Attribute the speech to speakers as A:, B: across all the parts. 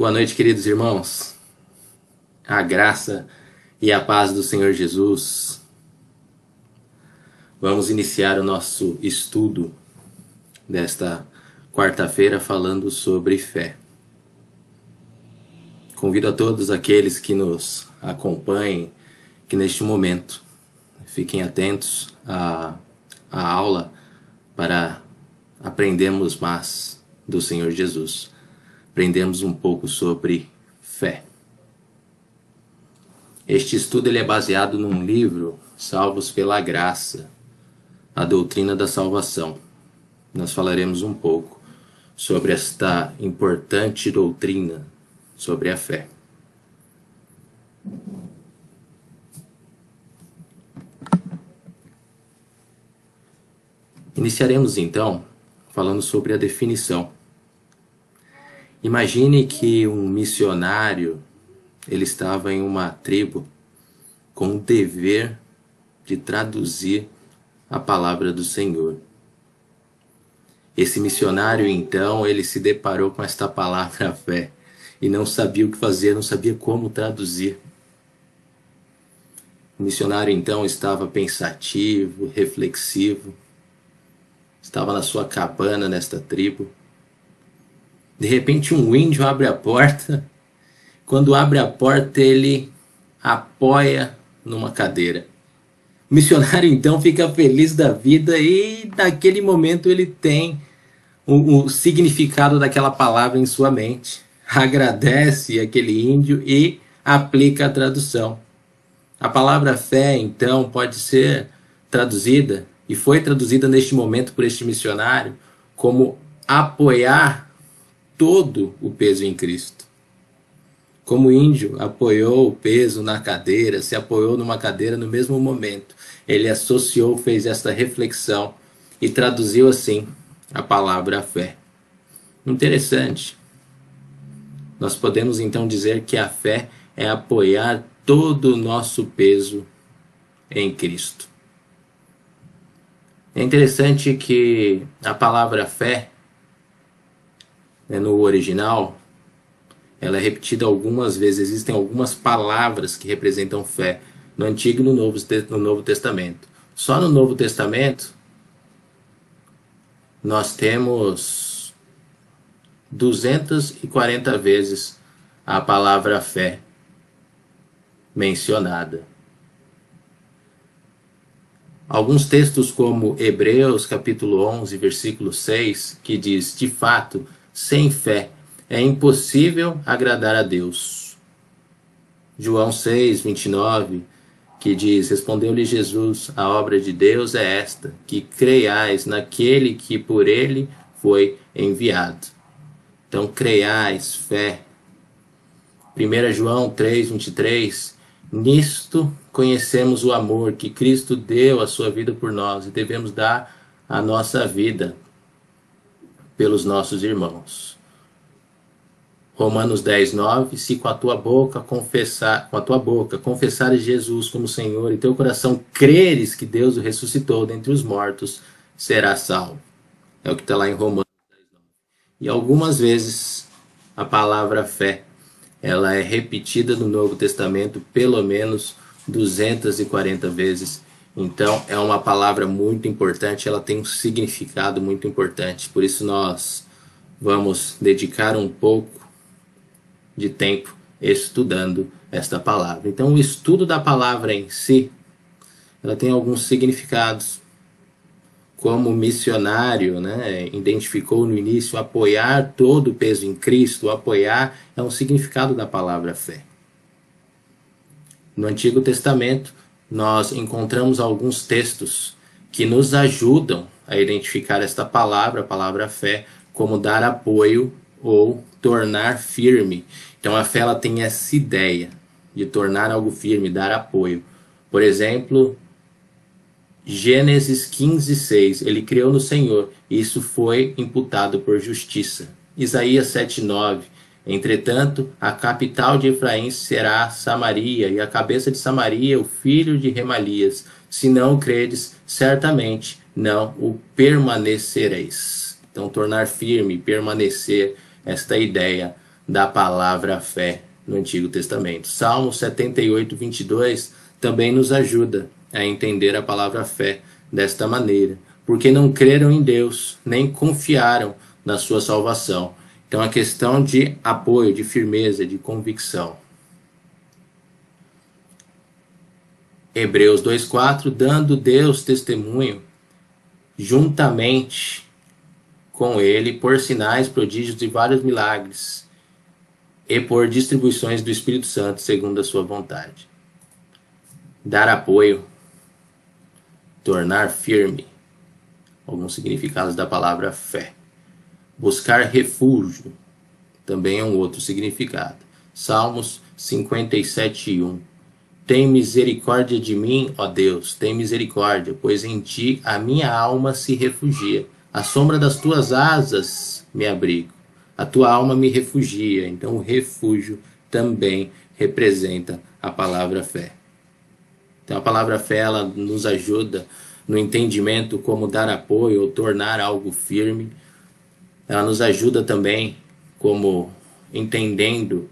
A: Boa noite, queridos irmãos. A graça e a paz do Senhor Jesus. Vamos iniciar o nosso estudo desta quarta-feira falando sobre fé. Convido a todos aqueles que nos acompanhem que neste momento fiquem atentos à, à aula para aprendermos mais do Senhor Jesus aprendemos um pouco sobre fé. Este estudo ele é baseado num livro, Salvos pela Graça, a doutrina da salvação. Nós falaremos um pouco sobre esta importante doutrina sobre a fé. Iniciaremos então falando sobre a definição Imagine que um missionário ele estava em uma tribo com o dever de traduzir a palavra do Senhor. Esse missionário então ele se deparou com esta palavra fé e não sabia o que fazer, não sabia como traduzir. O missionário então estava pensativo, reflexivo, estava na sua cabana nesta tribo de repente, um índio abre a porta. Quando abre a porta, ele apoia numa cadeira. O missionário então fica feliz da vida e naquele momento ele tem o, o, significado daquela palavra em sua mente. Agradece aquele índio e aplica a tradução. A palavra fé então pode ser traduzida e foi traduzida neste momento por este missionário como apoiar todo o peso em Cristo. Como o índio apoiou o peso na cadeira, se apoiou numa cadeira no mesmo momento, ele associou, fez esta reflexão e traduziu assim a palavra fé. Interessante. Nós podemos então dizer que a fé é apoiar todo o nosso peso em Cristo. É interessante que a palavra fé né, no original, ela é repetida algumas vezes. Existem algumas palavras que representam fé no Antigo e no Novo, no Novo Testamento. Só no Novo Testamento nós temos 240 vezes a palavra fé mencionada. Alguns textos como Hebreus capítulo 11, versículo 6, que diz: "De fato, sem fé é impossível agradar a Deus. João 6, 29, que diz: Respondeu-lhe Jesus: A obra de Deus é esta, que creiais naquele que por ele foi enviado. Então, creiais, fé. 1 João 3, 23. Nisto conhecemos o amor que Cristo deu a sua vida por nós e devemos dar a nossa vida pelos nossos irmãos. Romanos 10, 9, se com a tua boca confessar, com a tua boca confessares Jesus como Senhor e teu coração creres que Deus o ressuscitou dentre os mortos, será salvo. É o que está lá em Romanos 10, 9. E algumas vezes a palavra fé, ela é repetida no Novo Testamento pelo menos 240 vezes então, é uma palavra muito importante, ela tem um significado muito importante. Por isso, nós vamos dedicar um pouco de tempo estudando esta palavra. Então, o estudo da palavra em si, ela tem alguns significados. Como missionário, né, identificou no início, apoiar todo o peso em Cristo, apoiar é um significado da palavra fé. No Antigo Testamento, nós encontramos alguns textos que nos ajudam a identificar esta palavra, a palavra fé, como dar apoio ou tornar firme. Então a fé ela tem essa ideia de tornar algo firme, dar apoio. Por exemplo, Gênesis 15, 6, ele criou no Senhor, e isso foi imputado por justiça. Isaías 7, 9, Entretanto, a capital de Efraim será Samaria, e a cabeça de Samaria o filho de Remalias. Se não credes, certamente não o permanecereis. Então, tornar firme, permanecer, esta ideia da palavra fé no Antigo Testamento. Salmo 78, 22 também nos ajuda a entender a palavra fé desta maneira, porque não creram em Deus, nem confiaram na sua salvação. Então, a questão de apoio, de firmeza, de convicção. Hebreus 2,4: dando Deus testemunho juntamente com ele por sinais, prodígios e vários milagres, e por distribuições do Espírito Santo segundo a sua vontade. Dar apoio, tornar firme, alguns significados da palavra fé. Buscar refúgio, também é um outro significado. Salmos 57, 1. Tem misericórdia de mim, ó Deus, tem misericórdia, pois em ti a minha alma se refugia. A sombra das tuas asas me abrigo. A tua alma me refugia. Então, o refúgio também representa a palavra fé. Então, a palavra fé ela nos ajuda no entendimento como dar apoio ou tornar algo firme. Ela nos ajuda também como entendendo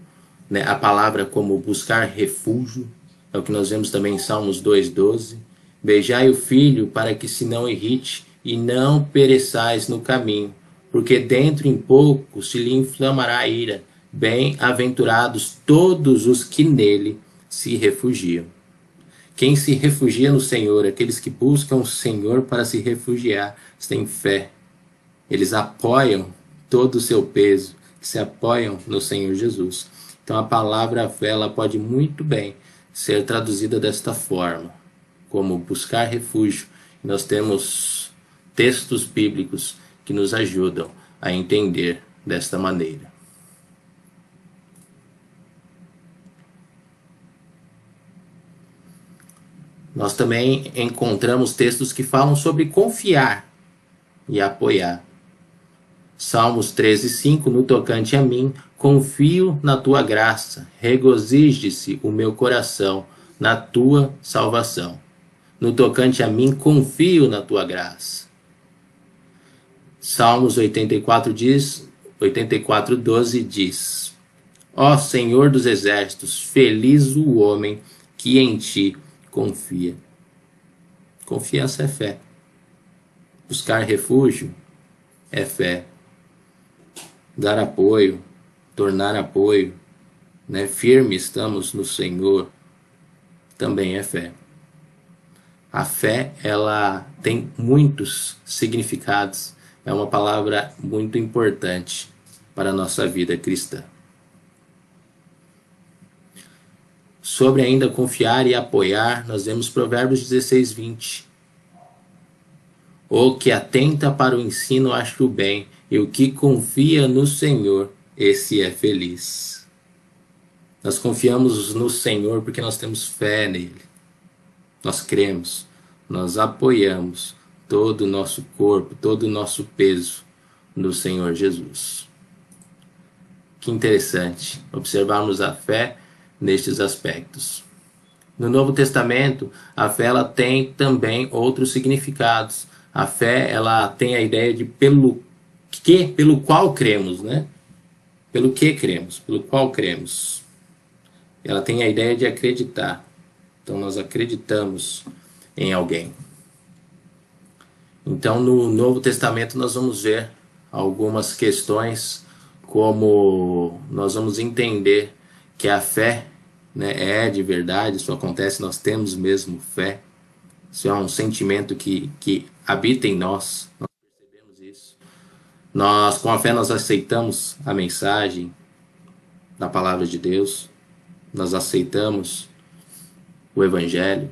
A: né, a palavra como buscar refúgio. É o que nós vemos também em Salmos 2,12. Beijai o filho para que se não irrite e não pereçais no caminho, porque dentro em pouco se lhe inflamará a ira. Bem-aventurados todos os que nele se refugiam. Quem se refugia no Senhor, aqueles que buscam o Senhor para se refugiar, têm fé. Eles apoiam todo o seu peso, se apoiam no Senhor Jesus. Então a palavra fé ela pode muito bem ser traduzida desta forma, como buscar refúgio. Nós temos textos bíblicos que nos ajudam a entender desta maneira. Nós também encontramos textos que falam sobre confiar e apoiar. Salmos 13, 5, no tocante a mim, confio na tua graça, regozije-se o meu coração na tua salvação. No tocante a mim, confio na tua graça. Salmos 84 diz, 84, 12 diz: Ó Senhor dos exércitos, feliz o homem que em ti confia. Confiança é fé. Buscar refúgio é fé. Dar apoio, tornar apoio, né? firme estamos no Senhor, também é fé. A fé, ela tem muitos significados, é uma palavra muito importante para a nossa vida cristã. Sobre ainda confiar e apoiar, nós vemos Provérbios 16, 20. O que atenta para o ensino acha o bem, e o que confia no Senhor, esse é feliz. Nós confiamos no Senhor porque nós temos fé nele. Nós cremos, nós apoiamos todo o nosso corpo, todo o nosso peso no Senhor Jesus. Que interessante observarmos a fé nestes aspectos. No Novo Testamento, a fé ela tem também outros significados. A fé ela tem a ideia de pelo que, pelo qual cremos, né? Pelo que cremos, pelo qual cremos. Ela tem a ideia de acreditar. Então nós acreditamos em alguém. Então no Novo Testamento nós vamos ver algumas questões como nós vamos entender que a fé né, é de verdade, isso acontece, nós temos mesmo fé. Isso é um sentimento que, que habita em nós, nós percebemos isso. Nós, com a fé, nós aceitamos a mensagem da palavra de Deus, nós aceitamos o Evangelho,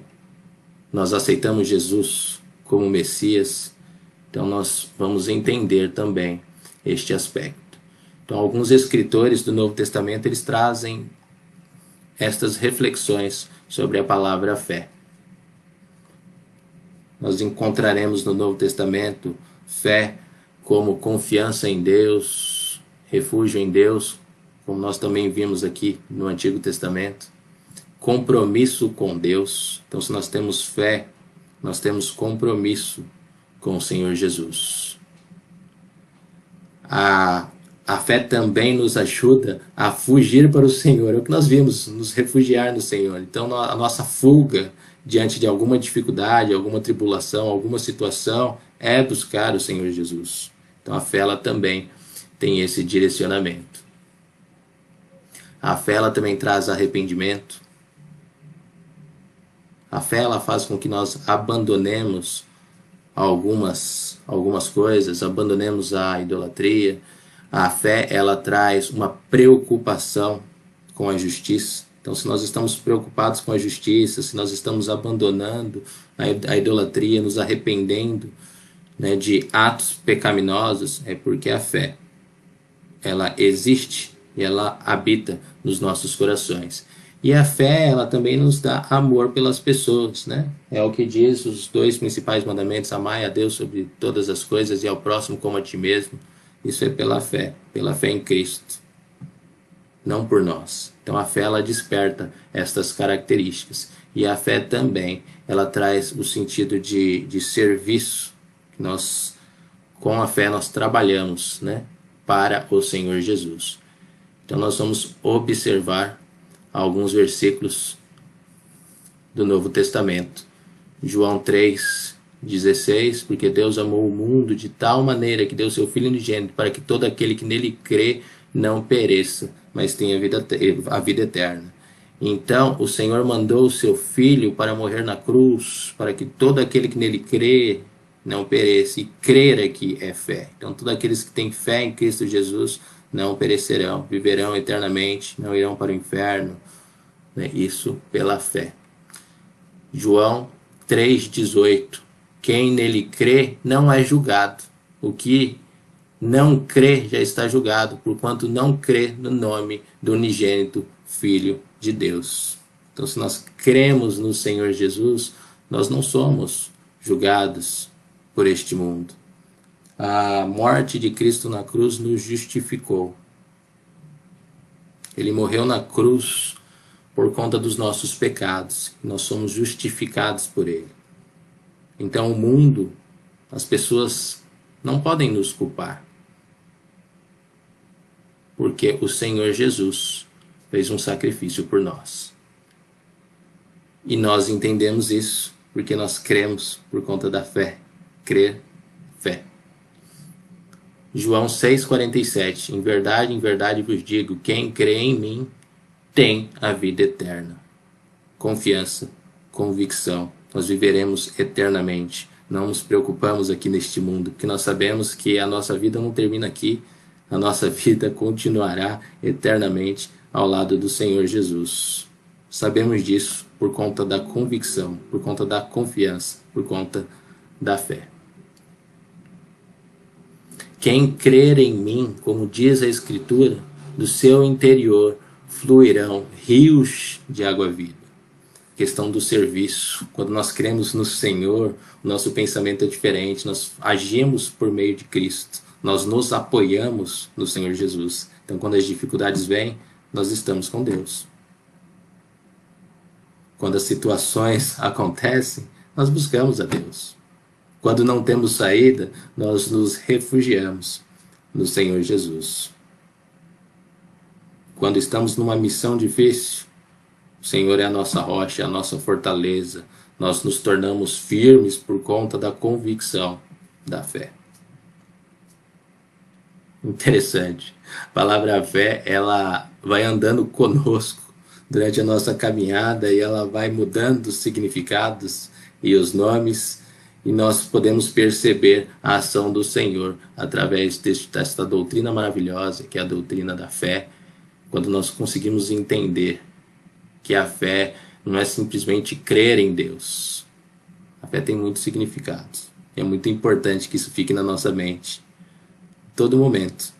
A: nós aceitamos Jesus como Messias, então nós vamos entender também este aspecto. Então, alguns escritores do Novo Testamento eles trazem estas reflexões sobre a palavra fé. Nós encontraremos no Novo Testamento fé como confiança em Deus, refúgio em Deus, como nós também vimos aqui no Antigo Testamento, compromisso com Deus. Então, se nós temos fé, nós temos compromisso com o Senhor Jesus. A a fé também nos ajuda a fugir para o Senhor. É o que nós vimos, nos refugiar no Senhor. Então, a nossa fuga diante de alguma dificuldade, alguma tribulação, alguma situação, é buscar o Senhor Jesus. Então, a fé ela também tem esse direcionamento. A fé ela também traz arrependimento. A fé ela faz com que nós abandonemos algumas algumas coisas, abandonemos a idolatria, a fé, ela traz uma preocupação com a justiça. Então, se nós estamos preocupados com a justiça, se nós estamos abandonando a idolatria, nos arrependendo né, de atos pecaminosos, é porque a fé, ela existe e ela habita nos nossos corações. E a fé, ela também nos dá amor pelas pessoas, né? É o que diz os dois principais mandamentos: amai a Deus sobre todas as coisas e ao próximo como a ti mesmo. Isso é pela fé, pela fé em Cristo, não por nós. Então a fé ela desperta estas características. E a fé também, ela traz o sentido de, de serviço. Nós, com a fé, nós trabalhamos né, para o Senhor Jesus. Então nós vamos observar alguns versículos do Novo Testamento. João 3, 16, porque Deus amou o mundo de tal maneira que deu seu Filho unigênito para que todo aquele que nele crê não pereça, mas tenha a vida, a vida eterna. Então o Senhor mandou o seu Filho para morrer na cruz, para que todo aquele que nele crê não pereça. E crer aqui é fé. Então todos aqueles que têm fé em Cristo Jesus não perecerão, viverão eternamente, não irão para o inferno. Né? Isso pela fé. João 3,18 quem nele crê não é julgado. O que não crê já está julgado, porquanto não crê no nome do unigênito Filho de Deus. Então, se nós cremos no Senhor Jesus, nós não somos julgados por este mundo. A morte de Cristo na cruz nos justificou. Ele morreu na cruz por conta dos nossos pecados. Nós somos justificados por ele. Então, o mundo, as pessoas não podem nos culpar. Porque o Senhor Jesus fez um sacrifício por nós. E nós entendemos isso porque nós cremos por conta da fé. Crer, fé. João 6,47 Em verdade, em verdade vos digo: quem crê em mim tem a vida eterna. Confiança, convicção, nós viveremos eternamente. Não nos preocupamos aqui neste mundo, porque nós sabemos que a nossa vida não termina aqui, a nossa vida continuará eternamente ao lado do Senhor Jesus. Sabemos disso por conta da convicção, por conta da confiança, por conta da fé. Quem crer em mim, como diz a Escritura, do seu interior fluirão rios de água viva questão do serviço. Quando nós cremos no Senhor, o nosso pensamento é diferente, nós agimos por meio de Cristo, nós nos apoiamos no Senhor Jesus. Então, quando as dificuldades vêm, nós estamos com Deus. Quando as situações acontecem, nós buscamos a Deus. Quando não temos saída, nós nos refugiamos no Senhor Jesus. Quando estamos numa missão difícil, o Senhor é a nossa rocha, é a nossa fortaleza. Nós nos tornamos firmes por conta da convicção da fé. Interessante. A palavra fé, ela vai andando conosco durante a nossa caminhada e ela vai mudando os significados e os nomes e nós podemos perceber a ação do Senhor através desta doutrina maravilhosa que é a doutrina da fé, quando nós conseguimos entender que a fé não é simplesmente crer em Deus. A fé tem muitos significados. É muito importante que isso fique na nossa mente. Todo momento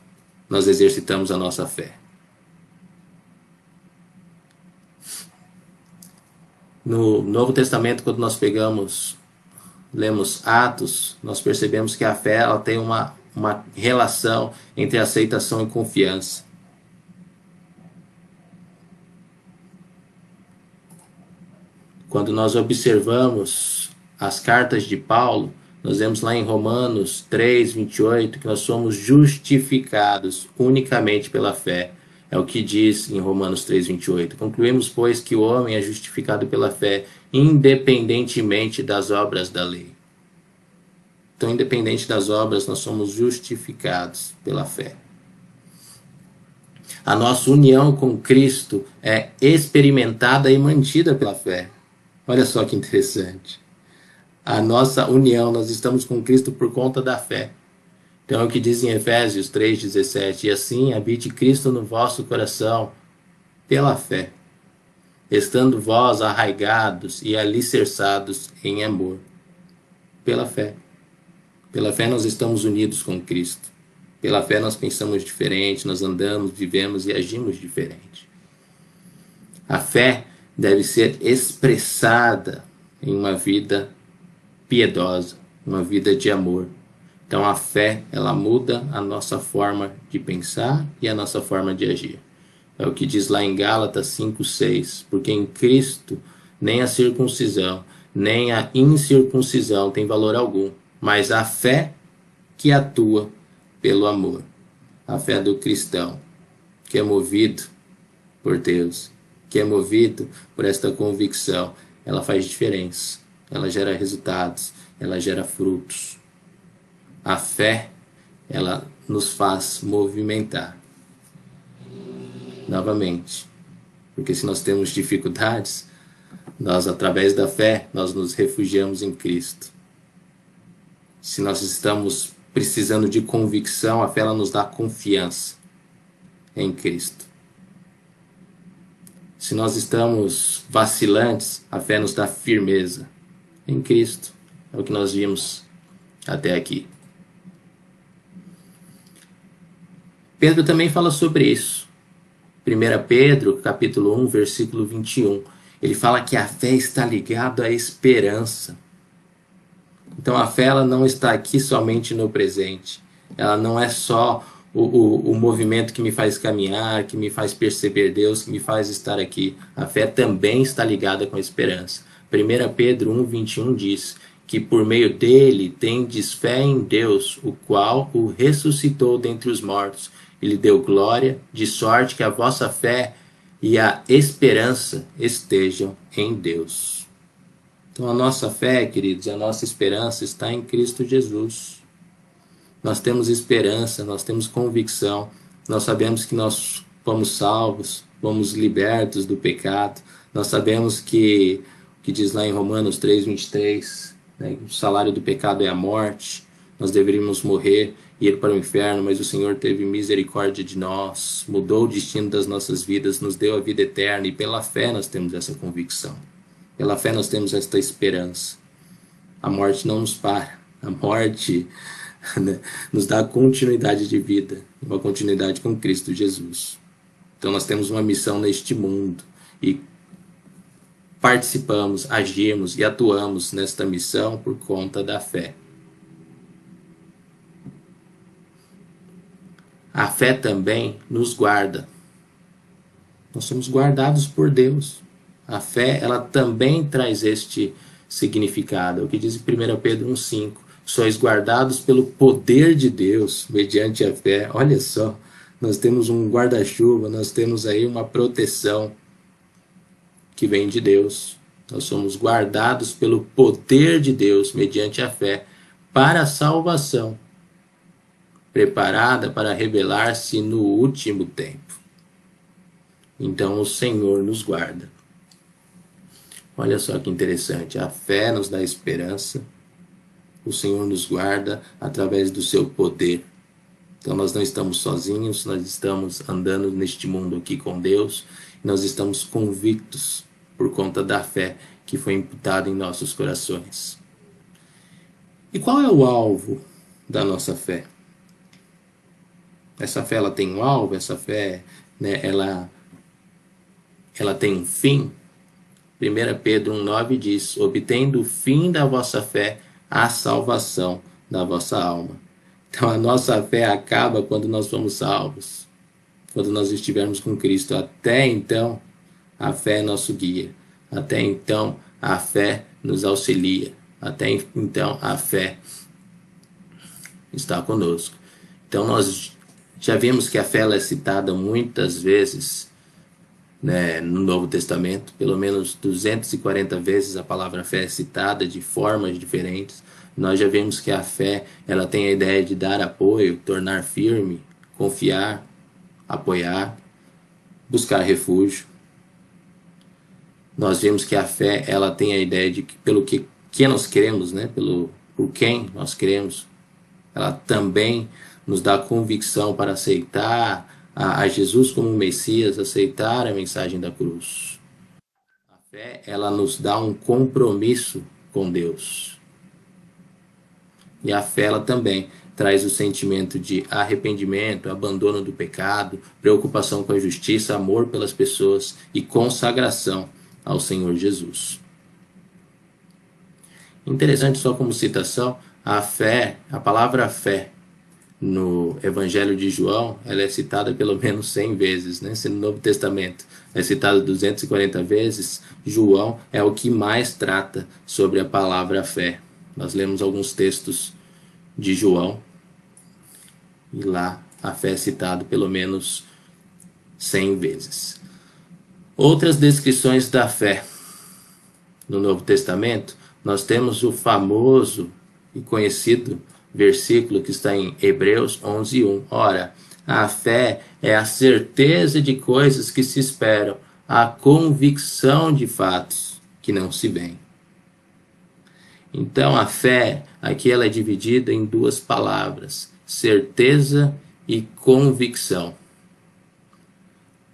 A: nós exercitamos a nossa fé. No Novo Testamento, quando nós pegamos, lemos Atos, nós percebemos que a fé ela tem uma, uma relação entre aceitação e confiança. Quando nós observamos as cartas de Paulo, Nós vemos lá em Romanos 3, 28, que nós somos justificados unicamente pela fé. É o que diz em Romanos 3, 28. Concluímos, pois, que o homem é justificado pela fé, independentemente das obras da lei. Então, independente das obras, nós somos justificados pela fé. A nossa união com Cristo é experimentada e mantida pela fé. Olha só que interessante. A nossa união, nós estamos com Cristo por conta da fé. Então é o que diz em Efésios 3,17: E assim habite Cristo no vosso coração, pela fé, estando vós arraigados e alicerçados em amor. Pela fé. Pela fé nós estamos unidos com Cristo. Pela fé nós pensamos diferente, nós andamos, vivemos e agimos diferente. A fé deve ser expressada em uma vida piedosa, uma vida de amor. Então a fé, ela muda a nossa forma de pensar e a nossa forma de agir. É o que diz lá em Gálatas 5:6, porque em Cristo nem a circuncisão, nem a incircuncisão tem valor algum, mas a fé que atua pelo amor. A fé do cristão, que é movido por Deus, que é movido por esta convicção, ela faz diferença, ela gera resultados, ela gera frutos. A fé, ela nos faz movimentar. Novamente, porque se nós temos dificuldades, nós através da fé, nós nos refugiamos em Cristo. Se nós estamos precisando de convicção, a fé ela nos dá confiança em Cristo. Se nós estamos vacilantes, a fé nos dá firmeza em Cristo. É o que nós vimos até aqui. Pedro também fala sobre isso. 1 Pedro, capítulo 1, versículo 21. Ele fala que a fé está ligada à esperança. Então a fé ela não está aqui somente no presente. Ela não é só o, o, o, movimento que me faz caminhar, que me faz perceber Deus, que me faz estar aqui. A fé também está ligada com a esperança. 1 Pedro 1,21 diz que por meio dele tendes fé em Deus, o qual o ressuscitou dentre os mortos e lhe deu glória, de sorte que a vossa fé e a esperança estejam em Deus. Então a nossa fé, queridos, a nossa esperança está em Cristo Jesus. Nós temos esperança, nós temos convicção, nós sabemos que nós fomos salvos, fomos libertos do pecado. Nós sabemos que que diz lá em Romanos 3:23, né, o salário do pecado é a morte. Nós deveríamos morrer e ir para o inferno, mas o Senhor teve misericórdia de nós, mudou o destino das nossas vidas, nos deu a vida eterna e pela fé nós temos essa convicção. Pela fé nós temos esta esperança. A morte não nos para. A morte né, nos dá continuidade de vida, uma continuidade com Cristo Jesus. Então nós temos uma missão neste mundo e participamos, agimos e atuamos nesta missão por conta da fé. A fé também nos guarda. Nós somos guardados por Deus. A fé, ela também traz este significado. É o que diz em 1 Pedro 1,5. Sois guardados pelo poder de Deus, mediante a fé. Olha só, nós temos um guarda-chuva, nós temos aí uma proteção que vem de Deus. Nós somos guardados pelo poder de Deus, mediante a fé, para a salvação, preparada para revelar-se no último tempo. Então o Senhor nos guarda. Olha só que interessante. A fé nos dá esperança. O Senhor nos guarda através do seu poder. Então nós não estamos sozinhos, nós estamos andando neste mundo aqui com Deus. Nós estamos convictos por conta da fé que foi imputada em nossos corações. E qual é o alvo da nossa fé? Essa fé ela tem um alvo, essa fé, né, ela ela tem um fim. 1 Pedro 1,9 diz: obtendo o fim da vossa fé, a salvação da vossa alma. Então a nossa fé acaba quando nós somos salvos, quando nós estivermos com Cristo. Até então, a fé é nosso guia. Até então, a fé nos auxilia. até então a fé está conosco. Então nós já vimos que a fé é citada muitas vezes né, no Novo Testamento, pelo menos 240 vezes a palavra fé é citada de formas diferentes. Nós já vimos que a fé ela tem a ideia de dar apoio, tornar firme, confiar, apoiar, buscar refúgio. Nós vimos que a fé ela tem a ideia de que pelo que, que nós queremos, né, pelo por quem nós queremos, ela também nos dá convicção para aceitar a, a Jesus como Messias, aceitar a mensagem da cruz. A fé, ela nos dá um compromisso com Deus. E a fé, ela também traz o sentimento de arrependimento, abandono do pecado, preocupação com a justiça, amor pelas pessoas e consagração ao Senhor Jesus. Interessante só como citação, a fé, a palavra fé, no Evangelho de João, ela é citada pelo menos 100 vezes, né? Se no Novo Testamento é citada 240 vezes, João é o que mais trata sobre a palavra fé. Nós lemos alguns textos de João e lá a fé é citada pelo menos 100 vezes. Outras descrições da fé no Novo Testamento, nós temos o famoso e conhecido versículo que está em Hebreus 11:1. Ora, a fé é a certeza de coisas que se esperam, a convicção de fatos que não se veem. Então, a fé, aqui ela é dividida em duas palavras: certeza e convicção.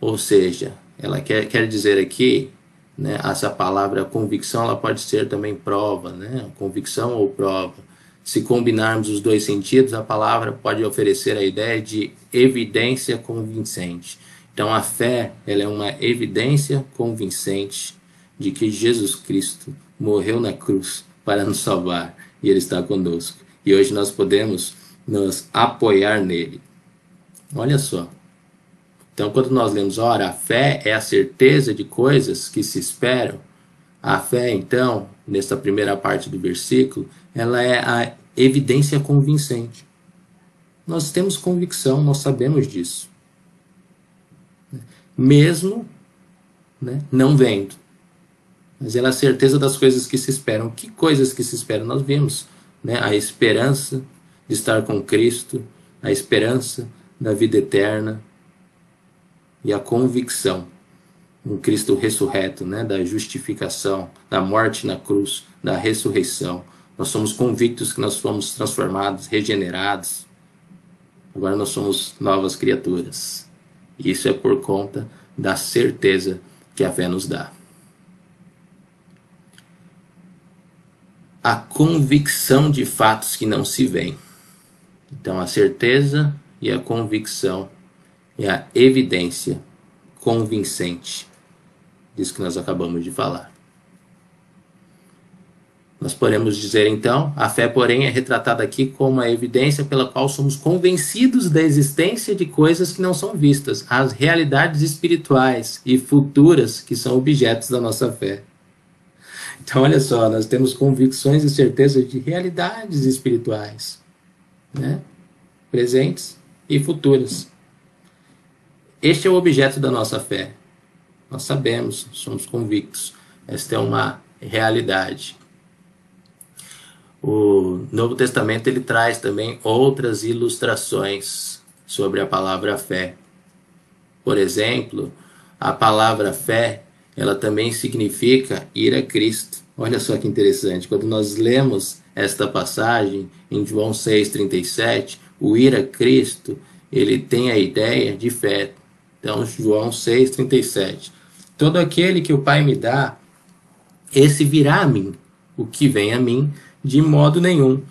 A: Ou seja, ela quer, quer dizer aqui, né, essa palavra convicção, ela pode ser também prova, né, convicção ou prova se combinarmos os dois sentidos, a palavra pode oferecer a ideia de evidência convincente. Então a fé, ela é uma evidência convincente de que Jesus Cristo morreu na cruz para nos salvar e ele está conosco. E hoje nós podemos nos apoiar nele. Olha só. Então, quando nós lemos, ora, a fé é a certeza de coisas que se esperam. A fé, então, nessa primeira parte do versículo, ela é a evidência convincente. Nós temos convicção, nós sabemos disso. Mesmo né, não vendo. Mas ela é a certeza das coisas que se esperam. Que coisas que se esperam? Nós vimos né, a esperança de estar com Cristo, a esperança da vida eterna e a convicção um Cristo ressurreto, né, da justificação, da morte na cruz, da ressurreição. Nós somos convictos que nós fomos transformados, regenerados. Agora nós somos novas criaturas. Isso é por conta da certeza que a fé nos dá. A convicção de fatos que não se veem. Então, a certeza e a convicção é a evidência convincente disso que nós acabamos de falar. Nós podemos dizer então, a fé, porém, é retratada aqui como a evidência pela qual somos convencidos da existência de coisas que não são vistas, as realidades espirituais e futuras que são objetos da nossa fé. Então, olha só, nós temos convicções e certezas de realidades espirituais, né? presentes e futuras. Este é o objeto da nossa fé. Nós sabemos, somos convictos. Esta é uma realidade. O Novo Testamento ele traz também outras ilustrações sobre a palavra fé. Por exemplo, a palavra fé, ela também significa ir a Cristo. Olha só que interessante, quando nós lemos esta passagem em João 6:37, o ir a Cristo, ele tem a ideia de fé. Então, João 6:37. Todo aquele que o Pai me dá, esse virá a mim. O que vem a mim, de modo nenhum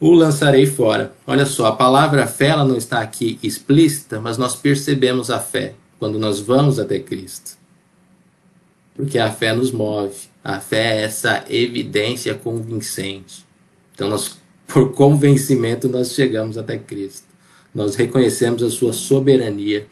A: o lançarei fora. Olha só, a palavra fé ela não está aqui explícita, mas nós percebemos a fé quando nós vamos até Cristo. Porque a fé nos move. A fé é essa evidência convincente. Então, nós, por convencimento, nós chegamos até Cristo. Nós reconhecemos a sua soberania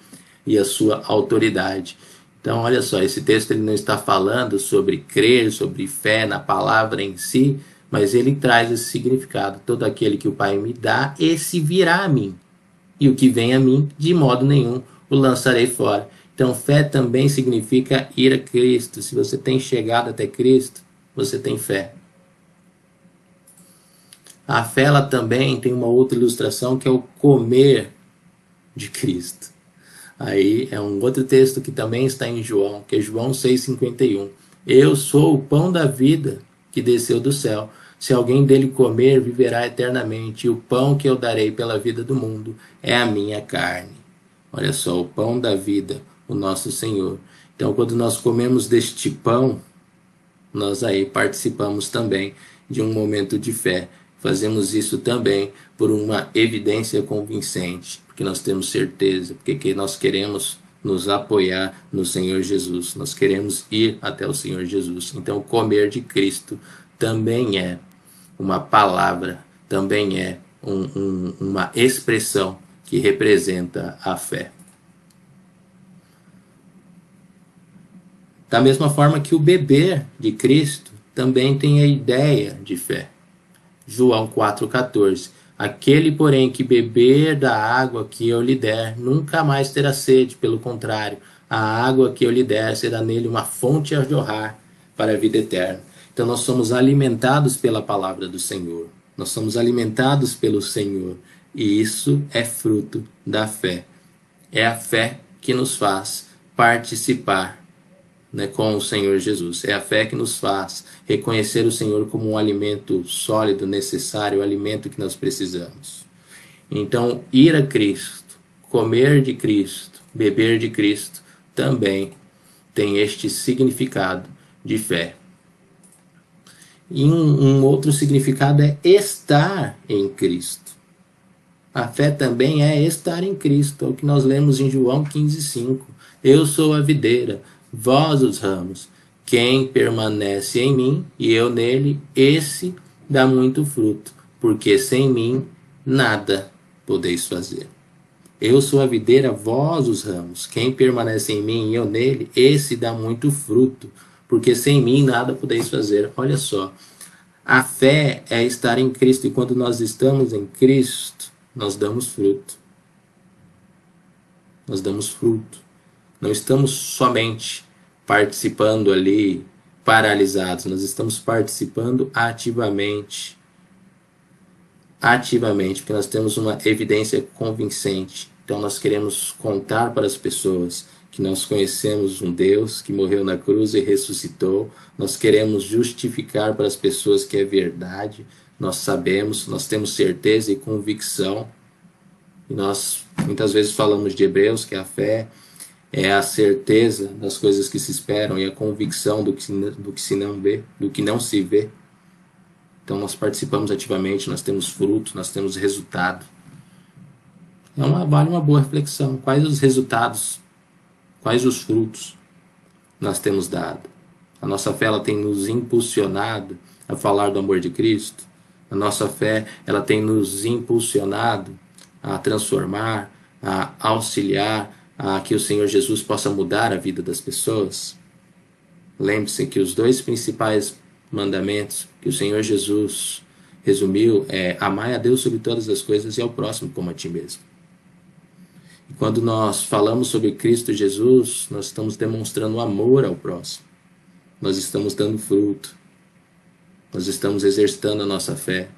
A: e a sua autoridade. Então, olha só, esse texto ele não está falando sobre crer, sobre fé na palavra em si, mas ele traz esse significado. Todo aquele que o Pai me dá, esse virá a mim. E o que vem a mim, de modo nenhum o lançarei fora. Então, fé também significa ir a Cristo. Se você tem chegado até Cristo, você tem fé. A fé ela também tem uma outra ilustração que é o comer de Cristo. Aí é um outro texto que também está em João, que é João 6,51. Eu sou o pão da vida que desceu do céu. Se alguém dele comer, viverá eternamente. E o pão que eu darei pela vida do mundo é a minha carne. Olha só, o pão da vida, o nosso Senhor. Então, quando nós comemos deste pão, nós aí participamos também de um momento de fé. Fazemos isso também por uma evidência convincente, porque nós temos certeza, porque nós queremos nos apoiar no Senhor Jesus, nós queremos ir até o Senhor Jesus. Então, comer de Cristo também é uma palavra, também é um, um, uma expressão que representa a fé. Da mesma forma que o beber de Cristo também tem a ideia de fé. João 4,14. Aquele, porém, que beber da água que eu lhe der, nunca mais terá sede, pelo contrário, a água que eu lhe der será nele uma fonte a jorrar para a vida eterna. Então, nós somos alimentados pela palavra do Senhor, nós somos alimentados pelo Senhor, e isso é fruto da fé. É a fé que nos faz participar né, com o Senhor Jesus. É a fé que nos faz reconhecer o Senhor como um alimento sólido, necessário, o alimento que nós precisamos. Então, ir a Cristo, comer de Cristo, beber de Cristo, também tem este significado de fé. E um, um outro significado é estar em Cristo. A fé também é estar em Cristo, é o que nós lemos em João 15,5. Eu sou a videira, vós os ramos. Quem permanece em mim e eu nele, esse dá muito fruto, porque sem mim nada podeis fazer. Eu sou a videira, vós os ramos. Quem permanece em mim e eu nele, esse dá muito fruto, porque sem mim nada podeis fazer. Olha só, a fé é estar em Cristo, e quando nós estamos em Cristo, nós damos fruto. Nós damos fruto. Não estamos somente participando ali paralisados, nós estamos participando ativamente. Ativamente, porque nós temos uma evidência convincente. Então nós queremos contar para as pessoas que nós conhecemos um Deus que morreu na cruz e ressuscitou. Nós queremos justificar para as pessoas que é verdade. Nós sabemos, nós temos certeza e convicção. E nós muitas vezes falamos de Hebreus, que é a fé é a certeza das coisas que se esperam e a convicção do que, do que se não vê, do que não se vê. Então nós participamos ativamente, nós temos fruto, nós temos resultado. É uma, vale uma boa reflexão. Quais os resultados, quais os frutos nós temos dado? A nossa fé ela tem nos impulsionado a falar do amor de Cristo. A nossa fé ela tem nos impulsionado a transformar, a auxiliar, a que o Senhor Jesus possa mudar a vida das pessoas, lembre-se que os dois principais mandamentos que o Senhor Jesus resumiu é amar a Deus sobre todas as coisas e ao próximo como a ti mesmo. E quando nós falamos sobre Cristo Jesus, nós estamos demonstrando amor ao próximo. Nós estamos dando fruto. Nós estamos exercitando a nossa fé.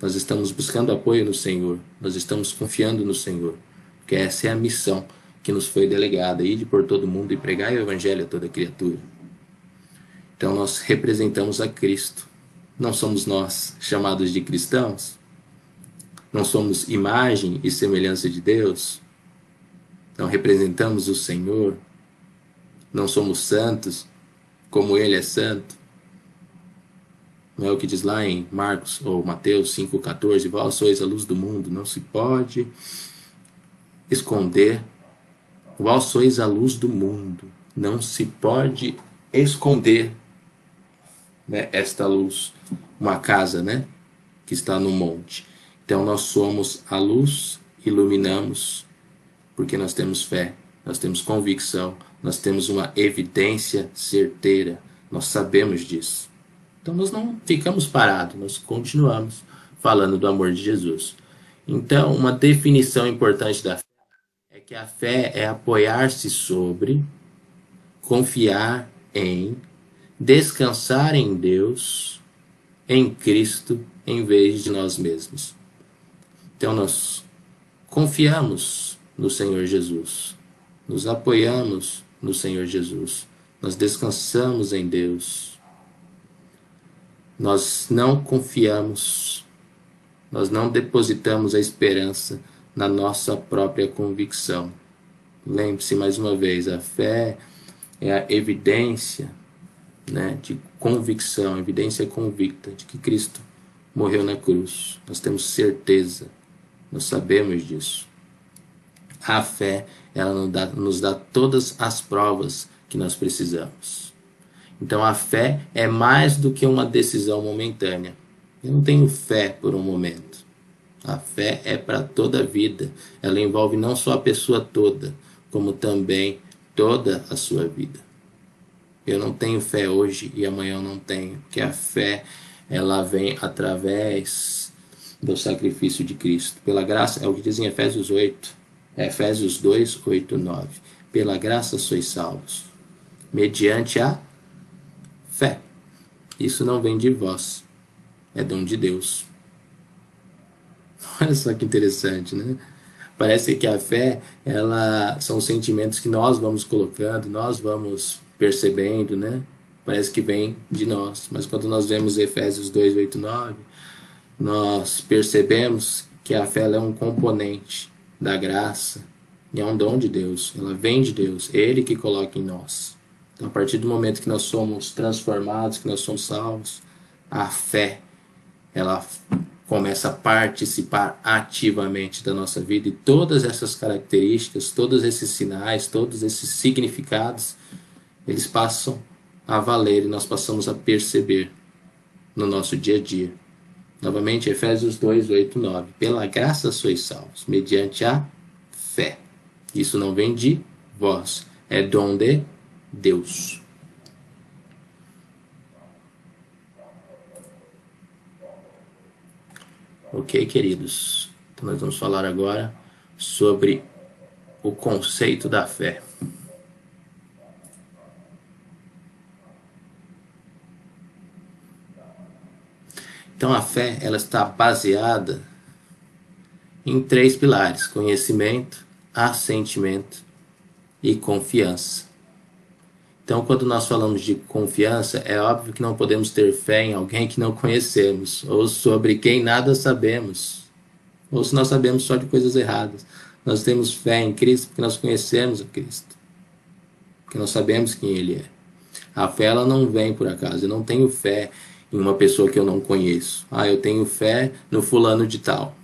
A: Nós estamos buscando apoio no Senhor. Nós estamos confiando no Senhor porque essa é a missão que nos foi delegada, ir por todo mundo e pregar o evangelho a toda criatura. Então nós representamos a Cristo. Não somos nós chamados de cristãos? Não somos imagem e semelhança de Deus? Não representamos o Senhor? Não somos santos como Ele é santo? Não é o que diz lá em Marcos ou Mateus 5,14? Vós sois a luz do mundo, não se pode esconder. Vós sois a luz do mundo. Não se pode esconder né, esta luz. Uma casa, né? Que está no monte. Então nós somos a luz, iluminamos, porque nós temos fé, nós temos convicção, nós temos uma evidência certeira, nós sabemos disso. Então nós não ficamos parados, nós continuamos falando do amor de Jesus. Então, uma definição importante da fé que a fé é apoiar-se sobre, confiar em, descansar em Deus, em Cristo, em vez de nós mesmos. Então, nós confiamos no Senhor Jesus, nos apoiamos no Senhor Jesus, nós descansamos em Deus. Nós não confiamos, nós não depositamos a esperança na nossa própria convicção. Lembre-se mais uma vez, a fé é a evidência né, de convicção, evidência convicta de que Cristo morreu na cruz. Nós temos certeza, nós sabemos disso. A fé, ela nos dá, nos dá todas as provas que nós precisamos. Então a fé é mais do que uma decisão momentânea. Eu não tenho fé por um momento. A fé é para toda a vida. Ela envolve não só a pessoa toda, como também toda a sua vida. Eu não tenho fé hoje e amanhã eu não tenho, porque a fé ela vem através do sacrifício de Cristo. Pela graça, é o que diz em Efésios 8, Efésios 2, 8, 9. Pela graça sois salvos, mediante a fé. Isso não vem de vós, é dom de Deus. Olha só que interessante, né? Parece que a fé, ela são sentimentos que nós vamos colocando, nós vamos percebendo, né? Parece que vem de nós. Mas quando nós vemos Efésios 2, 8, 9, nós percebemos que a fé é um componente da graça e é um dom de Deus. Ela vem de Deus, Ele que coloca em nós. Então, a partir do momento que nós somos transformados, que nós somos salvos, a fé, ela começa a participar ativamente da nossa vida e todas essas características, todos esses sinais, todos esses significados, eles passam a valer e nós passamos a perceber no nosso dia a dia. Novamente, Efésios 2, 8, 9. Pela graça sois salvos, mediante a fé. Isso não vem de vós, é dom de Deus. Ok, queridos? Então, nós vamos falar agora sobre o conceito da fé. Então, a fé ela está baseada em três pilares: conhecimento, assentimento e confiança. Então, quando nós falamos de confiança, é óbvio que não podemos ter fé em alguém que não conhecemos, ou sobre quem nada sabemos, ou se nós sabemos só de coisas erradas. Nós temos fé em Cristo porque nós conhecemos a Cristo, porque nós sabemos quem Ele é. A fé ela não vem por acaso. Eu não tenho fé em uma pessoa que eu não conheço. Ah, eu tenho fé no fulano de tal.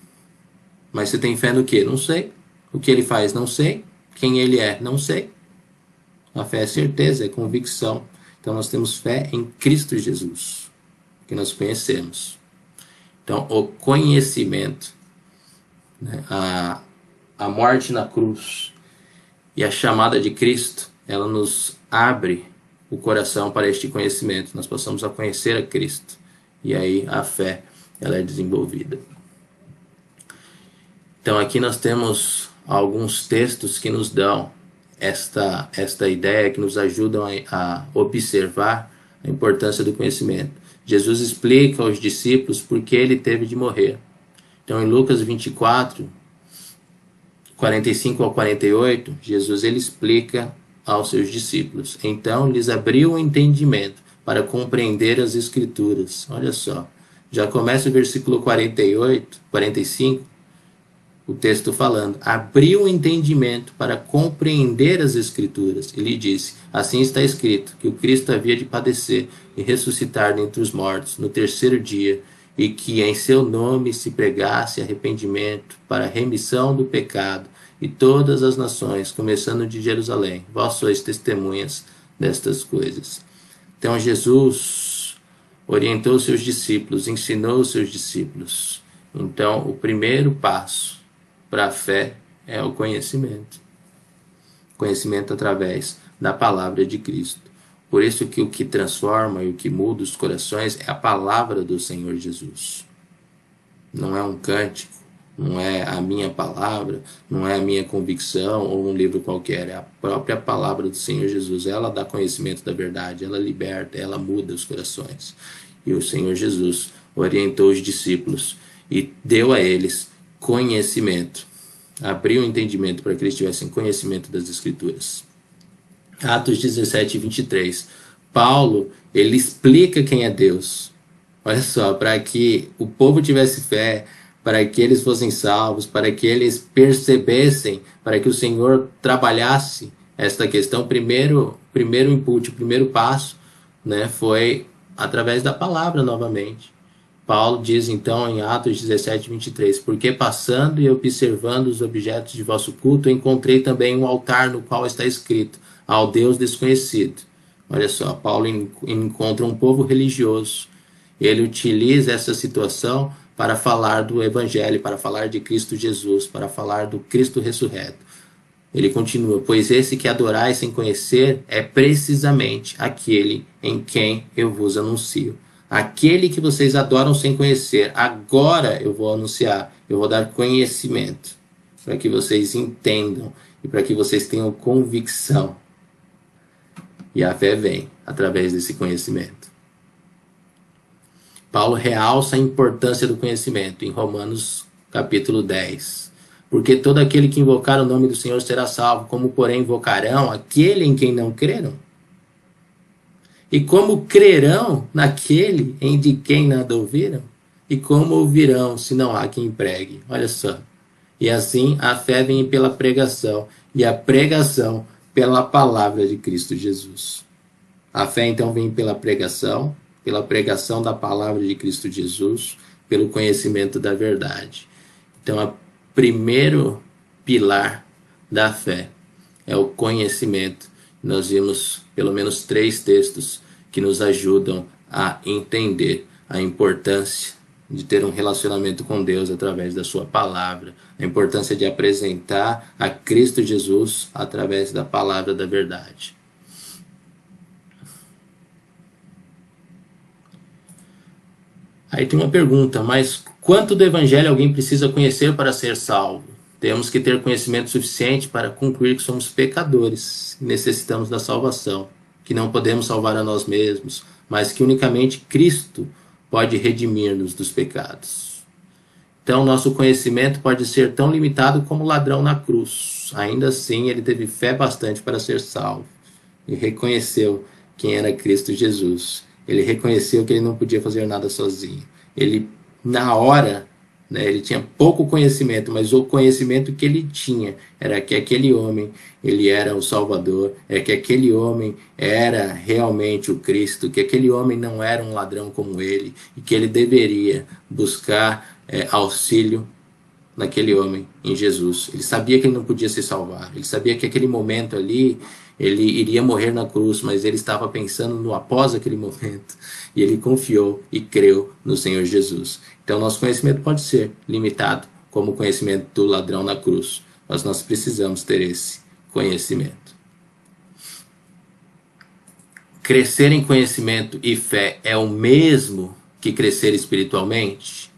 A: Mas você tem fé no quê? Não sei. O que ele faz? Não sei. Quem ele é? Não sei. A fé é certeza, é convicção. Então nós temos fé em Cristo Jesus, que nós conhecemos. Então o conhecimento, né, a, a morte na cruz e a chamada de Cristo, ela nos abre o coração para este conhecimento. Nós possamos a conhecer a Cristo. E aí a fé ela é desenvolvida. Então aqui nós temos alguns textos que nos dão esta, esta ideia, que nos ajudam a, a observar a importância do conhecimento. Jesus explica aos discípulos por que ele teve de morrer. Então, em Lucas 24, 45 ao 48, Jesus ele explica aos seus discípulos. Então, lhes abriu o entendimento para compreender as Escrituras. Olha só, já começa o versículo 48, 45, o texto falando, abriu o entendimento para compreender as Escrituras. Ele disse: Assim está escrito, que o Cristo havia de padecer e ressuscitar dentre os mortos no terceiro dia, e que em seu nome se pregasse arrependimento para remissão do pecado, e todas as nações, começando de Jerusalém, vós sois testemunhas destas coisas. Então Jesus orientou seus discípulos, ensinou seus discípulos. Então, o primeiro passo para a fé é o conhecimento. Conhecimento através da palavra de Cristo. Por isso que o que transforma e o que muda os corações é a palavra do Senhor Jesus. Não é um cântico, não é a minha palavra, não é a minha convicção ou um livro qualquer, é a própria palavra do Senhor Jesus. Ela dá conhecimento da verdade, ela liberta, ela muda os corações. E o Senhor Jesus orientou os discípulos e deu a eles conhecimento. Abriu o entendimento para que eles tivessem conhecimento das Escrituras. Atos 17, 23. Paulo, ele explica quem é Deus. Olha só, para que o povo tivesse fé, para que eles fossem salvos, para que eles percebessem, para que o Senhor trabalhasse esta questão, primeiro, primeiro input, o primeiro passo, né, foi através da palavra novamente. Paulo diz então em Atos 17, 23: Porque passando e observando os objetos de vosso culto, encontrei também um altar no qual está escrito: Ao Deus desconhecido. Olha só, Paulo encontra um povo religioso. Ele utiliza essa situação para falar do Evangelho, para falar de Cristo Jesus, para falar do Cristo ressurreto. Ele continua: Pois esse que adorais sem conhecer é precisamente aquele em quem eu vos anuncio Aquele que vocês adoram sem conhecer, agora eu vou anunciar, eu vou dar conhecimento, para que vocês entendam e para que vocês tenham convicção. E a fé vem através desse conhecimento. Paulo realça a importância do conhecimento em Romanos capítulo 10. Porque todo aquele que invocar o nome do Senhor será salvo, como porém invocarão aquele em quem não creram? E como crerão naquele em de quem nada ouviram? E como ouvirão se não há quem pregue? Olha só. E assim a fé vem pela pregação, e a pregação pela palavra de Cristo Jesus. A fé então vem pela pregação, pela pregação da palavra de Cristo Jesus, pelo conhecimento da verdade. Então, o primeiro pilar da fé é o conhecimento. Nós vimos pelo menos três textos que nos ajudam a entender a importância de ter um relacionamento com Deus através da Sua palavra, a importância de apresentar a Cristo Jesus através da palavra da verdade. Aí tem uma pergunta, mas quanto do Evangelho alguém precisa conhecer para ser salvo? Temos que ter conhecimento suficiente para concluir que somos pecadores e necessitamos da salvação que não podemos salvar a nós mesmos, mas que unicamente Cristo pode redimir-nos dos pecados. Então, nosso conhecimento pode ser tão limitado como o ladrão na cruz. Ainda assim, ele teve fé bastante para ser salvo e reconheceu quem era Cristo Jesus. Ele reconheceu que ele não podia fazer nada sozinho. Ele, na hora, né? Ele tinha pouco conhecimento, mas o conhecimento que ele tinha era que aquele homem ele era o Salvador, é que aquele homem era realmente o Cristo, que aquele homem não era um ladrão como ele e que ele deveria buscar é, auxílio naquele homem em Jesus. Ele sabia que ele não podia se salvar. Ele sabia que aquele momento ali ele iria morrer na cruz, mas ele estava pensando no após aquele momento e ele confiou e creu no Senhor Jesus. Então, nosso conhecimento pode ser limitado, como o conhecimento do ladrão na cruz, mas nós precisamos ter esse conhecimento. Crescer em conhecimento e fé é o mesmo que crescer espiritualmente?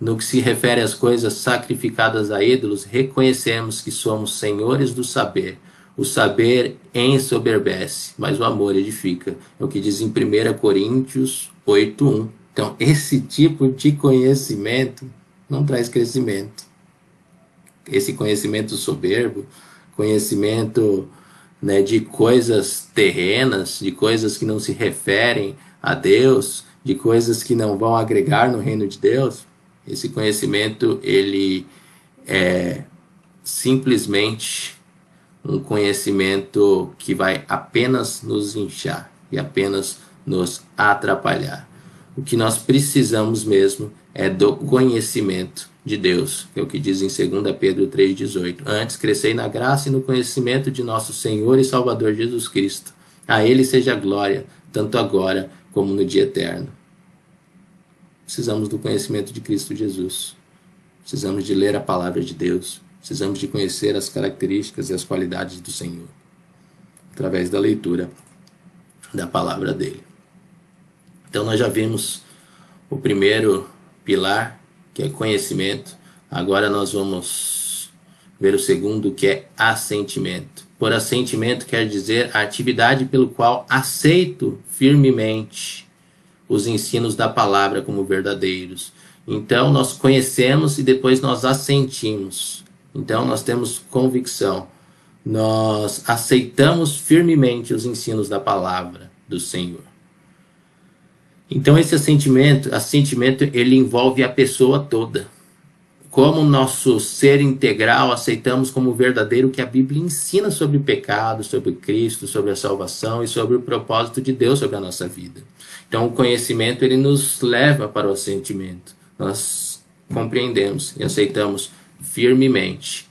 A: No que se refere às coisas sacrificadas a ídolos, reconhecemos que somos senhores do saber o saber ensoberbece, mas o amor edifica. É o que diz em 1 Coríntios 8:1. Então, esse tipo de conhecimento não traz crescimento. Esse conhecimento soberbo, conhecimento né, de coisas terrenas, de coisas que não se referem a Deus, de coisas que não vão agregar no reino de Deus, esse conhecimento ele é simplesmente um conhecimento que vai apenas nos inchar e apenas nos atrapalhar. O que nós precisamos mesmo é do conhecimento de Deus, que é o que diz em 2 Pedro 3,18. Antes crescei na graça e no conhecimento de nosso Senhor e Salvador Jesus Cristo. A Ele seja glória, tanto agora como no dia eterno. Precisamos do conhecimento de Cristo Jesus. Precisamos de ler a palavra de Deus. Precisamos de conhecer as características e as qualidades do Senhor através da leitura da palavra dele. Então nós já vimos o primeiro pilar, que é conhecimento. Agora nós vamos ver o segundo, que é assentimento. Por assentimento quer dizer a atividade pelo qual aceito firmemente os ensinos da palavra como verdadeiros. Então nós conhecemos e depois nós assentimos. Então nós temos convicção. Nós aceitamos firmemente os ensinos da palavra do Senhor. Então esse assentimento, assentimento ele envolve a pessoa toda. Como nosso ser integral aceitamos como verdadeiro o que a Bíblia ensina sobre o pecado, sobre Cristo, sobre a salvação e sobre o propósito de Deus sobre a nossa vida. Então o conhecimento ele nos leva para o assentimento. Nós compreendemos e aceitamos firmemente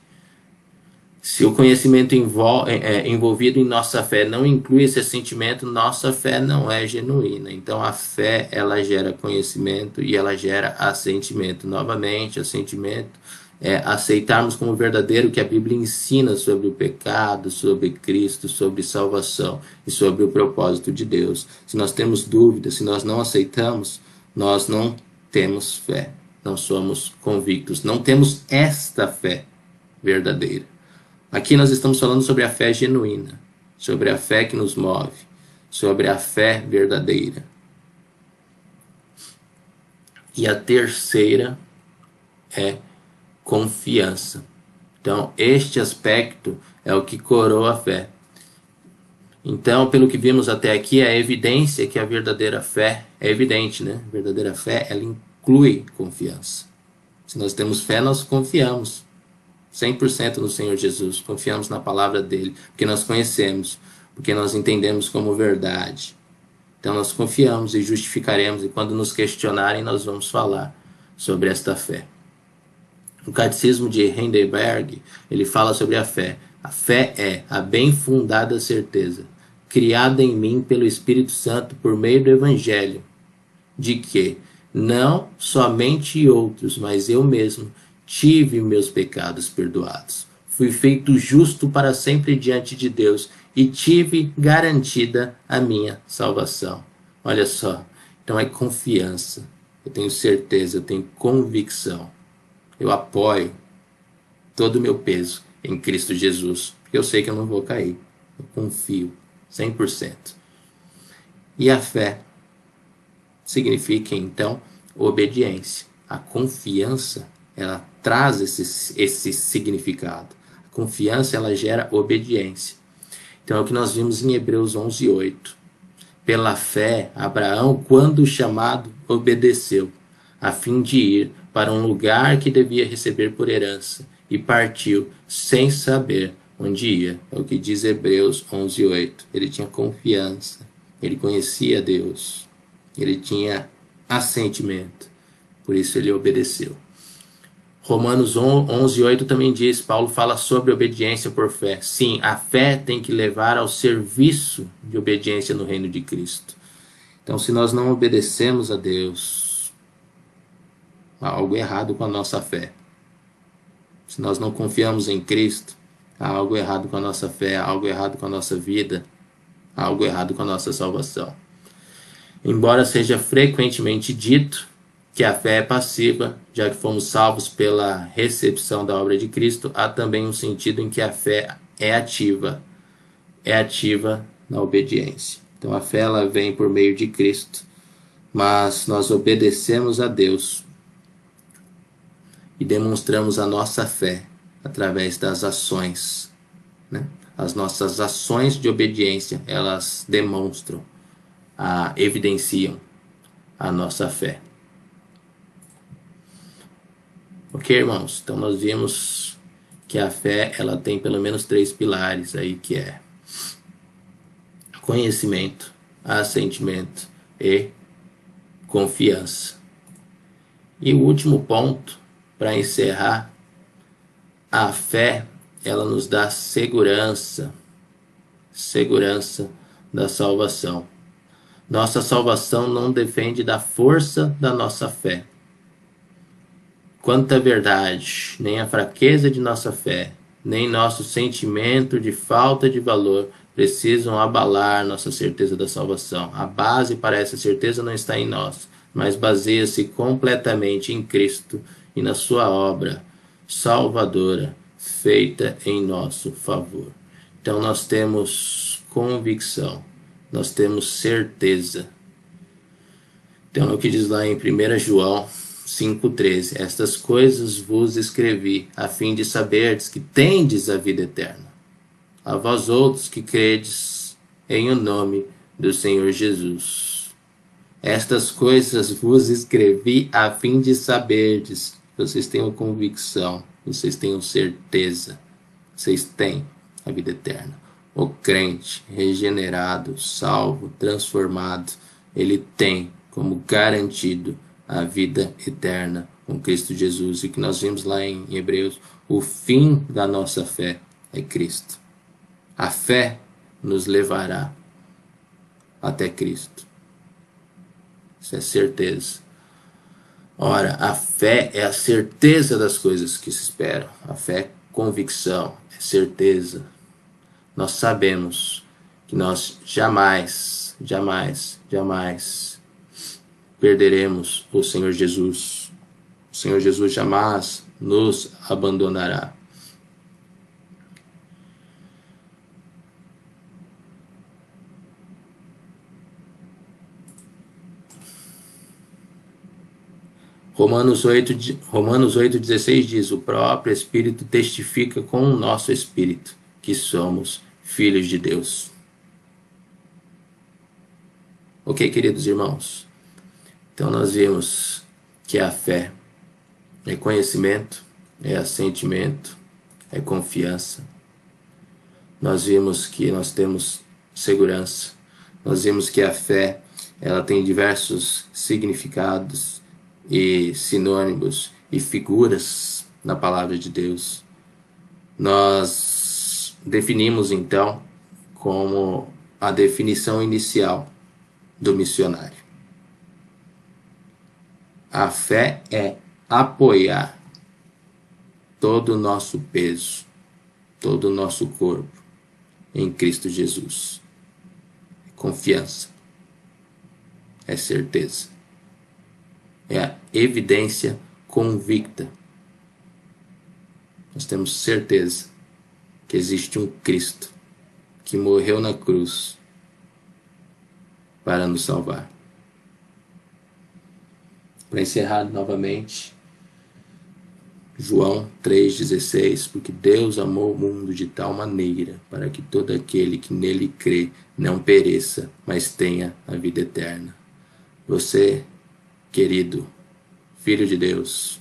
A: se o conhecimento envol é, é, envolvido em nossa fé não inclui esse sentimento, nossa fé não é genuína. Então a fé ela gera conhecimento e ela gera assentimento. Novamente, assentimento é aceitarmos como verdadeiro o que a Bíblia ensina sobre o pecado, sobre Cristo, sobre salvação e sobre o propósito de Deus. Se nós temos dúvidas, se nós não aceitamos, nós não temos fé, não somos convictos, não temos esta fé verdadeira. Aqui nós estamos falando sobre a fé genuína, sobre a fé que nos move, sobre a fé verdadeira. E a terceira é confiança. Então, este aspecto é o que coroa a fé. Então, pelo que vimos até aqui, é a evidência que a verdadeira fé é evidente, né? A verdadeira fé, ela inclui confiança. Se nós temos fé, nós confiamos. 100% no Senhor Jesus, confiamos na palavra dele, porque nós conhecemos, porque nós entendemos como verdade. Então nós confiamos e justificaremos, e quando nos questionarem, nós vamos falar sobre esta fé. O Catecismo de Heidelberg, ele fala sobre a fé. A fé é a bem fundada certeza, criada em mim pelo Espírito Santo por meio do Evangelho, de que não somente outros, mas eu mesmo tive meus pecados perdoados. Fui feito justo para sempre diante de Deus e tive garantida a minha salvação. Olha só, então é confiança. Eu tenho certeza, eu tenho convicção. Eu apoio todo o meu peso em Cristo Jesus, porque eu sei que eu não vou cair. Eu confio 100%. E a fé significa então obediência. A confiança ela traz esse, esse significado. A confiança ela gera obediência. Então é o que nós vimos em Hebreus 11, 8. Pela fé, Abraão, quando chamado, obedeceu, a fim de ir para um lugar que devia receber por herança, e partiu sem saber onde ia. É o que diz Hebreus 11, 8. Ele tinha confiança, ele conhecia Deus, ele tinha assentimento, por isso ele obedeceu. Romanos 11, 8 também diz, Paulo fala sobre obediência por fé. Sim, a fé tem que levar ao serviço de obediência no reino de Cristo. Então, se nós não obedecemos a Deus, há algo errado com a nossa fé. Se nós não confiamos em Cristo, há algo errado com a nossa fé, há algo errado com a nossa vida, há algo errado com a nossa salvação. Embora seja frequentemente dito que a fé é passiva, já que fomos salvos pela recepção da obra de Cristo, há também um sentido em que a fé é ativa, é ativa na obediência. Então a fé ela vem por meio de Cristo, mas nós obedecemos a Deus e demonstramos a nossa fé através das ações. Né? As nossas ações de obediência elas demonstram, a, evidenciam a nossa fé. Ok, irmãos? Então nós vimos que a fé ela tem pelo menos três pilares aí que é conhecimento, assentimento e confiança. E o último ponto para encerrar, a fé ela nos dá segurança, segurança da salvação. Nossa salvação não depende da força da nossa fé, quanta verdade, nem a fraqueza de nossa fé, nem nosso sentimento de falta de valor precisam abalar nossa certeza da salvação. A base para essa certeza não está em nós, mas baseia-se completamente em Cristo e na sua obra salvadora feita em nosso favor. Então nós temos convicção, nós temos certeza. Então é o que diz lá em 1 João 5,13: Estas coisas vos escrevi, a fim de saberdes que tendes a vida eterna. A vós outros que credes em o nome do Senhor Jesus. Estas coisas vos escrevi a fim de saberdes, vocês tenham convicção, vocês tenham certeza, vocês têm a vida eterna. O crente regenerado, salvo, transformado, ele tem como garantido a vida eterna com Cristo Jesus. E que nós vimos lá em Hebreus, o fim da nossa fé é Cristo. A fé nos levará até Cristo. Isso é certeza. Ora, a fé é a certeza das coisas que se esperam. A fé é convicção, é certeza. Nós sabemos que nós jamais, jamais, jamais perderemos o Senhor Jesus. O Senhor Jesus jamais nos abandonará. Romanos 8, Romanos 8,16 diz: O próprio Espírito testifica com o nosso espírito que somos filhos de Deus. Ok, queridos irmãos? Então nós vimos que a fé é conhecimento, é assentimento, é confiança. Nós vimos que nós temos segurança. Nós vimos que a fé ela tem diversos significados e sinônimos e figuras na palavra de Deus. Nós definimos então como a definição inicial do missionário. A fé é apoiar todo o nosso peso, todo o nosso corpo em Cristo Jesus. Confiança. É certeza. É a evidência convicta. Nós temos certeza que existe um Cristo que morreu na cruz para nos salvar. Para encerrar novamente, João 3,16: Porque Deus amou o mundo de tal maneira para que todo aquele que nele crê não pereça, mas tenha a vida eterna. Você, querido Filho de Deus,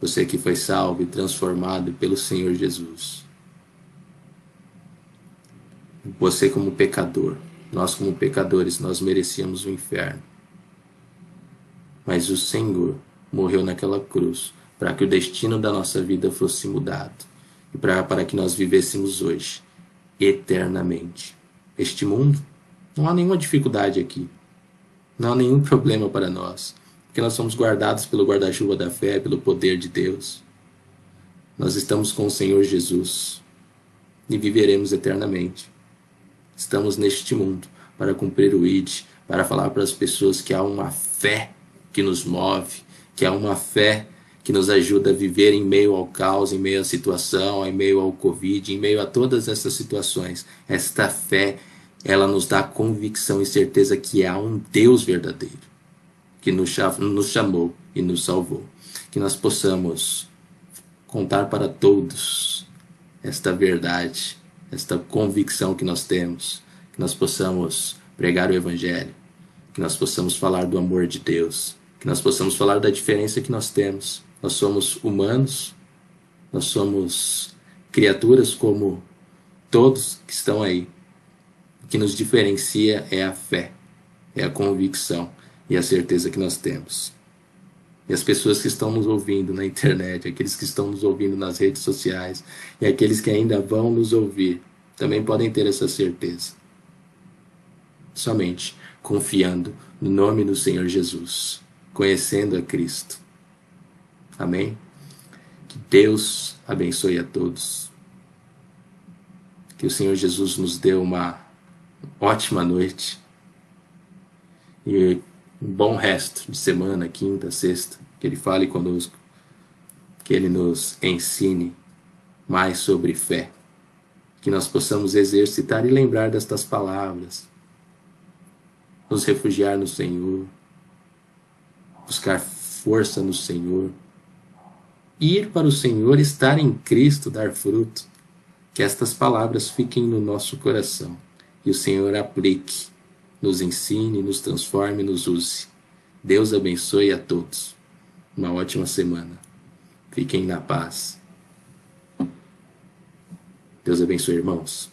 A: você que foi salvo e transformado pelo Senhor Jesus. Você, como pecador, nós, como pecadores, nós merecíamos o inferno mas o Senhor morreu naquela cruz para que o destino da nossa vida fosse mudado e para, para que nós vivêssemos hoje eternamente. Este mundo, não há nenhuma dificuldade aqui, não há nenhum problema para nós, porque nós somos guardados pelo guarda-chuva da fé, pelo poder de Deus. Nós estamos com o Senhor Jesus e viveremos eternamente. Estamos neste mundo para cumprir o ID, para falar para as pessoas que há uma fé que nos move, que é uma fé que nos ajuda a viver em meio ao caos, em meio à situação, em meio ao Covid, em meio a todas essas situações. Esta fé, ela nos dá convicção e certeza que há um Deus verdadeiro que nos chamou e nos salvou. Que nós possamos contar para todos esta verdade, esta convicção que nós temos, que nós possamos pregar o Evangelho, que nós possamos falar do amor de Deus, que nós possamos falar da diferença que nós temos. Nós somos humanos, nós somos criaturas como todos que estão aí. O que nos diferencia é a fé, é a convicção e a certeza que nós temos. E as pessoas que estão nos ouvindo na internet, aqueles que estão nos ouvindo nas redes sociais e aqueles que ainda vão nos ouvir, também podem ter essa certeza. Somente confiando no nome do Senhor Jesus conhecendo a Cristo. Amém? Que Deus abençoe a todos. Que o Senhor Jesus nos dê uma ótima noite e um bom resto de semana, quinta, sexta. Que Ele fale conosco, que Ele nos ensine mais sobre fé. Que nós possamos exercitar e lembrar destas palavras. Nos refugiar no Senhor, buscar força no Senhor, ir para o Senhor, estar em Cristo, dar fruto. Que estas palavras fiquem no nosso coração e o Senhor aplique, nos ensine, nos transforme, nos use. Deus abençoe a todos. Uma ótima semana. Fiquem na paz. Deus abençoe, irmãos.